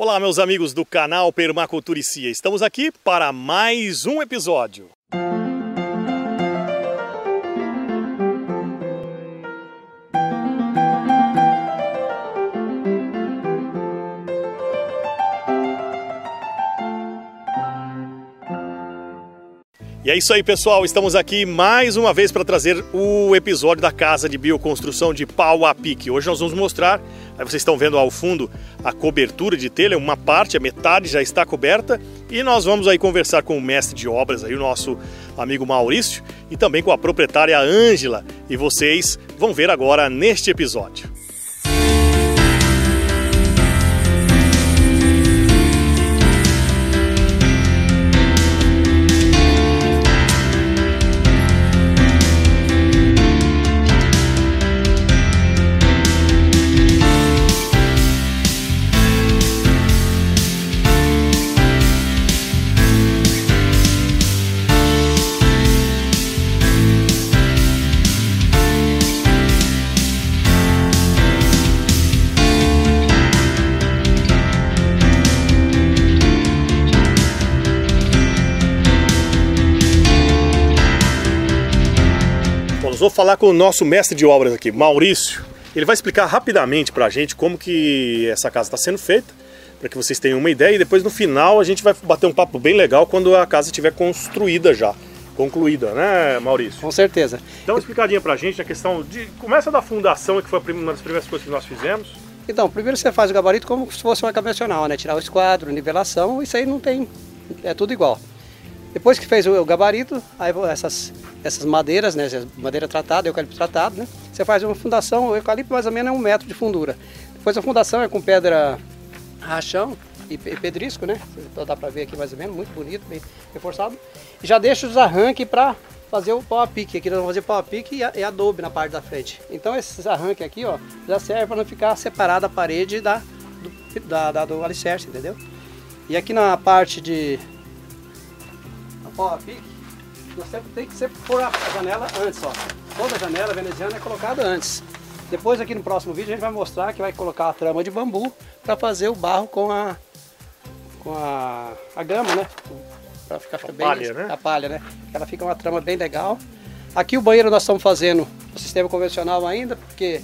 Olá, meus amigos do canal Permacultura e Cia. Estamos aqui para mais um episódio. E é isso aí, pessoal. Estamos aqui mais uma vez para trazer o episódio da Casa de Bioconstrução de Pau a Pique. Hoje nós vamos mostrar, aí vocês estão vendo ao fundo a cobertura de telha, uma parte, a metade já está coberta, e nós vamos aí conversar com o mestre de obras, aí o nosso amigo Maurício, e também com a proprietária Ângela, e vocês vão ver agora neste episódio. Vamos falar com o nosso mestre de obras aqui, Maurício. Ele vai explicar rapidamente para a gente como que essa casa está sendo feita, para que vocês tenham uma ideia. E depois no final a gente vai bater um papo bem legal quando a casa estiver construída já, concluída, né, Maurício? Com certeza. Dá uma explicadinha para a gente a questão de começa da fundação, que foi uma das primeiras coisas que nós fizemos. Então, primeiro você faz o gabarito como se fosse uma convencional, né? Tirar o esquadro, nivelação, isso aí não tem, é tudo igual. Depois que fez o gabarito, aí essas, essas madeiras, né, madeira tratada, eucalipto tratado, né, você faz uma fundação, o eucalipto mais ou menos é um metro de fundura. Depois a fundação é com pedra rachão e pedrisco, né, então dá para ver aqui mais ou menos, muito bonito, bem reforçado. E já deixa os arranques para fazer o pau a pique, aqui nós vamos fazer pau a pique e, adobe na parte da frente. Então esses arranques aqui, ó, já serve para não ficar separada a parede da, do, da, da, do alicerce, entendeu? E aqui na parte de a pique, você tem que sempre pôr a janela antes, ó. Toda a janela veneziana é colocada antes. Depois aqui no próximo vídeo a gente vai mostrar que vai colocar a trama de bambu para fazer o barro com a com a, a grama, né? Para ficar, ficar a bem palha, né? a palha, né? Ela fica uma trama bem legal. Aqui o banheiro nós estamos fazendo o sistema convencional ainda, porque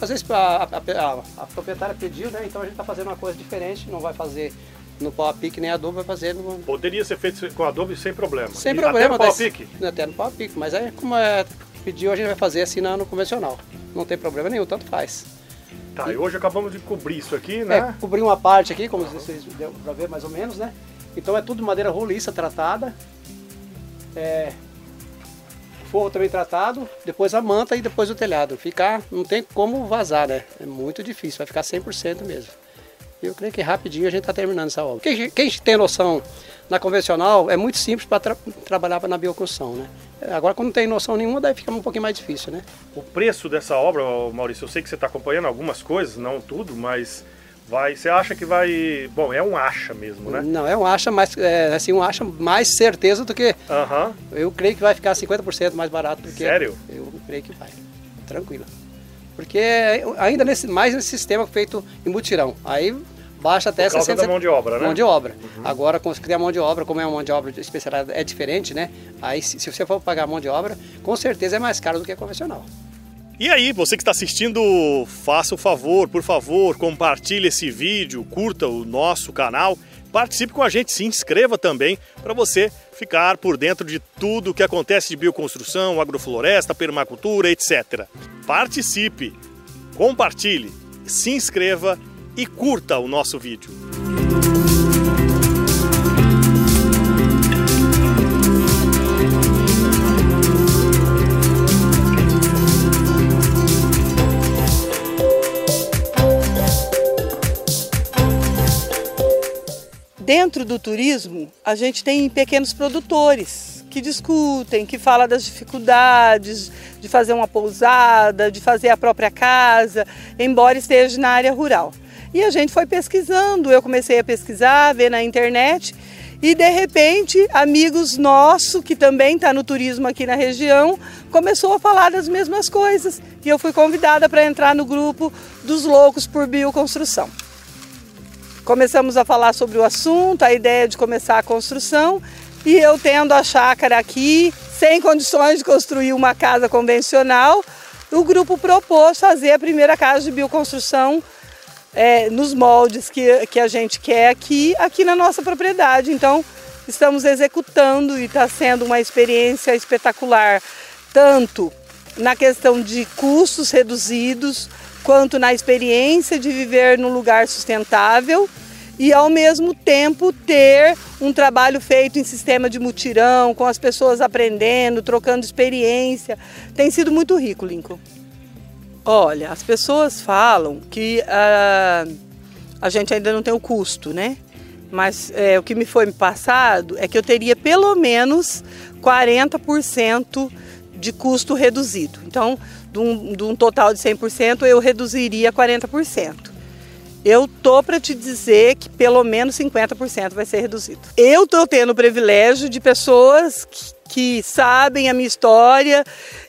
às vezes a, a, a, a proprietária pediu, né? Então a gente está fazendo uma coisa diferente, não vai fazer no pau a pique nem adobe vai fazer no... Poderia ser feito com adobe sem problema. Sem problema. Até no pau a pique? Até no pau a pique, mas aí como é, pediu a gente vai fazer assim no convencional. Não tem problema nenhum, tanto faz. Tá, e, hoje acabamos de cobrir isso aqui, né? É, cobrir uma parte aqui, como vocês deu pra ver mais ou menos, né? Então é tudo madeira roliça tratada. É, forro também tratado, depois a manta e depois o telhado. Ficar, não tem como vazar, né? É muito difícil, vai ficar 100% mesmo. Eu creio que rapidinho a gente está terminando essa obra. Quem, quem, tem noção na convencional é muito simples para tra trabalhar na bioconstrução, né? Agora, quando não tem noção nenhuma, daí fica um pouquinho mais difícil, né? O preço dessa obra, Maurício, eu sei que você está acompanhando algumas coisas, não tudo, mas vai, você acha que vai, bom, é um acha mesmo, né? Não, é um acha, mas é, assim, um acha mais certeza do que. Aham. Eu creio que vai ficar 50% mais barato do que. Sério? Eu creio que vai. Tranquilo. Porque ainda nesse, mais nesse sistema feito em mutirão. Aí baixa até Por causa 60 da mão de obra, né? Mão de obra. Uhum. Agora, com a mão de obra, como é uma mão de obra especializada, é diferente, né? Aí, se, se você for pagar a mão de obra, com certeza é mais caro do que a convencional. E aí, você que está assistindo, faça o favor, por favor, compartilhe esse vídeo, curta o nosso canal, participe com a gente, se inscreva também para você ficar por dentro de tudo que acontece de bioconstrução, agrofloresta, permacultura, etc. Participe, compartilhe, se inscreva e curta o nosso vídeo. Dentro do turismo, a gente tem pequenos produtores que discutem, que falam das dificuldades de fazer uma pousada, de fazer a própria casa, embora esteja na área rural. E a gente foi pesquisando, eu comecei a pesquisar, ver na internet e de repente amigos nossos que também está no turismo aqui na região começou a falar das mesmas coisas e eu fui convidada para entrar no grupo dos loucos por bioconstrução. Começamos a falar sobre o assunto, a ideia de começar a construção e eu tendo a chácara aqui, sem condições de construir uma casa convencional, o grupo propôs fazer a primeira casa de bioconstrução é, nos moldes que, que a gente quer aqui, aqui na nossa propriedade. Então, estamos executando e está sendo uma experiência espetacular, tanto na questão de custos reduzidos, quanto na experiência de viver num lugar sustentável e ao mesmo tempo ter um trabalho feito em sistema de mutirão, com as pessoas aprendendo, trocando experiência. Tem sido muito rico, Lincoln. Olha, as pessoas falam que uh, a gente ainda não tem o custo, né? Mas é, o que me foi passado é que eu teria pelo menos 40% de custo reduzido. Então, de um, de um total de 100%, eu reduziria 40%. Eu tô para te dizer que pelo menos 50% vai ser reduzido. Eu tô tendo o privilégio de pessoas que, que sabem a minha história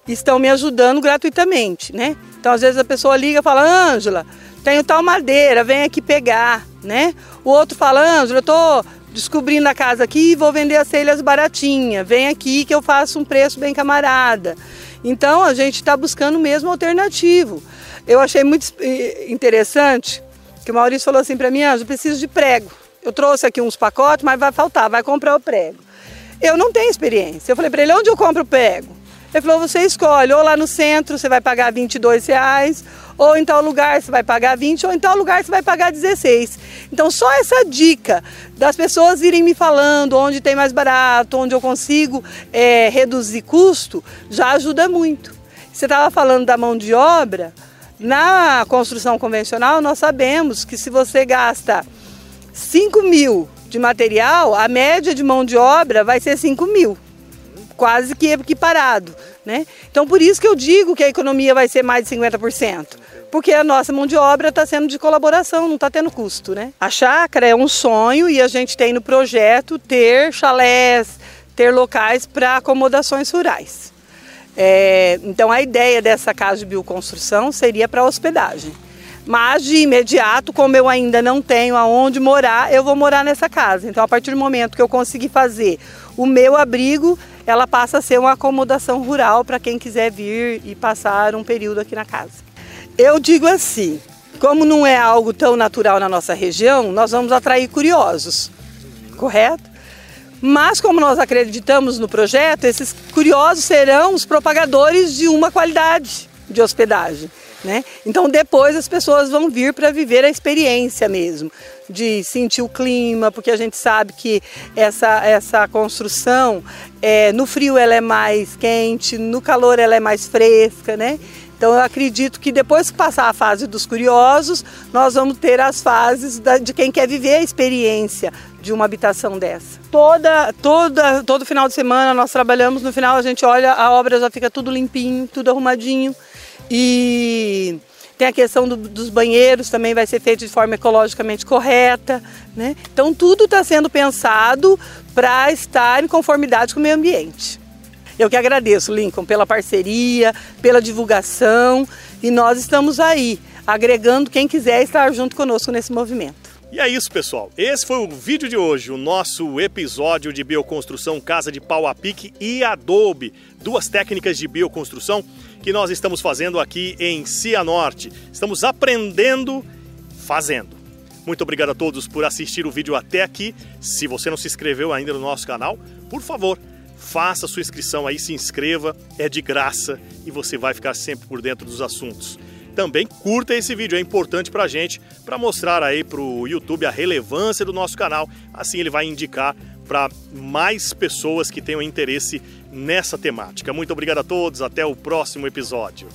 estão me ajudando gratuitamente, né? Então às vezes a pessoa liga e fala: "Ângela, tenho tal madeira, vem aqui pegar", né? O outro fala: "Ângela, eu tô descobrindo a casa aqui e vou vender as telhas baratinha. Vem aqui que eu faço um preço bem camarada". Então a gente está buscando mesmo alternativo. Eu achei muito interessante que o Maurício falou assim para mim, eu preciso de prego. Eu trouxe aqui uns pacotes, mas vai faltar, vai comprar o prego. Eu não tenho experiência. Eu falei para ele, onde eu compro o prego? Ele falou, você escolhe, ou lá no centro você vai pagar 22 reais, ou em tal lugar você vai pagar 20, ou em tal lugar você vai pagar 16. Então só essa dica das pessoas irem me falando onde tem mais barato, onde eu consigo é, reduzir custo, já ajuda muito. Você estava falando da mão de obra, na construção convencional nós sabemos que se você gasta 5 mil de material, a média de mão de obra vai ser 5 mil quase que equiparado. Né? Então, por isso que eu digo que a economia vai ser mais de 50%. Porque a nossa mão de obra está sendo de colaboração, não está tendo custo. Né? A chácara é um sonho e a gente tem no projeto ter chalés, ter locais para acomodações rurais. É, então, a ideia dessa casa de bioconstrução seria para hospedagem. Mas de imediato, como eu ainda não tenho aonde morar, eu vou morar nessa casa. Então, a partir do momento que eu conseguir fazer o meu abrigo, ela passa a ser uma acomodação rural para quem quiser vir e passar um período aqui na casa. Eu digo assim, como não é algo tão natural na nossa região, nós vamos atrair curiosos, correto? Mas como nós acreditamos no projeto, esses curiosos serão os propagadores de uma qualidade de hospedagem. Né? Então depois as pessoas vão vir para viver a experiência mesmo, de sentir o clima, porque a gente sabe que essa, essa construção, é, no frio ela é mais quente, no calor ela é mais fresca, né? Então eu acredito que depois que passar a fase dos curiosos, nós vamos ter as fases da, de quem quer viver a experiência de uma habitação dessa. Toda, toda, todo final de semana nós trabalhamos, no final a gente olha, a obra já fica tudo limpinho, tudo arrumadinho. E tem a questão do, dos banheiros, também vai ser feito de forma ecologicamente correta. Né? Então, tudo está sendo pensado para estar em conformidade com o meio ambiente. Eu que agradeço, Lincoln, pela parceria, pela divulgação e nós estamos aí, agregando quem quiser estar junto conosco nesse movimento. E é isso, pessoal. Esse foi o vídeo de hoje, o nosso episódio de bioconstrução casa de pau a pique e adobe, duas técnicas de bioconstrução que nós estamos fazendo aqui em Cianorte. Estamos aprendendo fazendo. Muito obrigado a todos por assistir o vídeo até aqui. Se você não se inscreveu ainda no nosso canal, por favor, faça sua inscrição aí, se inscreva, é de graça e você vai ficar sempre por dentro dos assuntos. Também curta esse vídeo, é importante para a gente, para mostrar aí para o YouTube a relevância do nosso canal. Assim ele vai indicar para mais pessoas que tenham interesse nessa temática. Muito obrigado a todos, até o próximo episódio.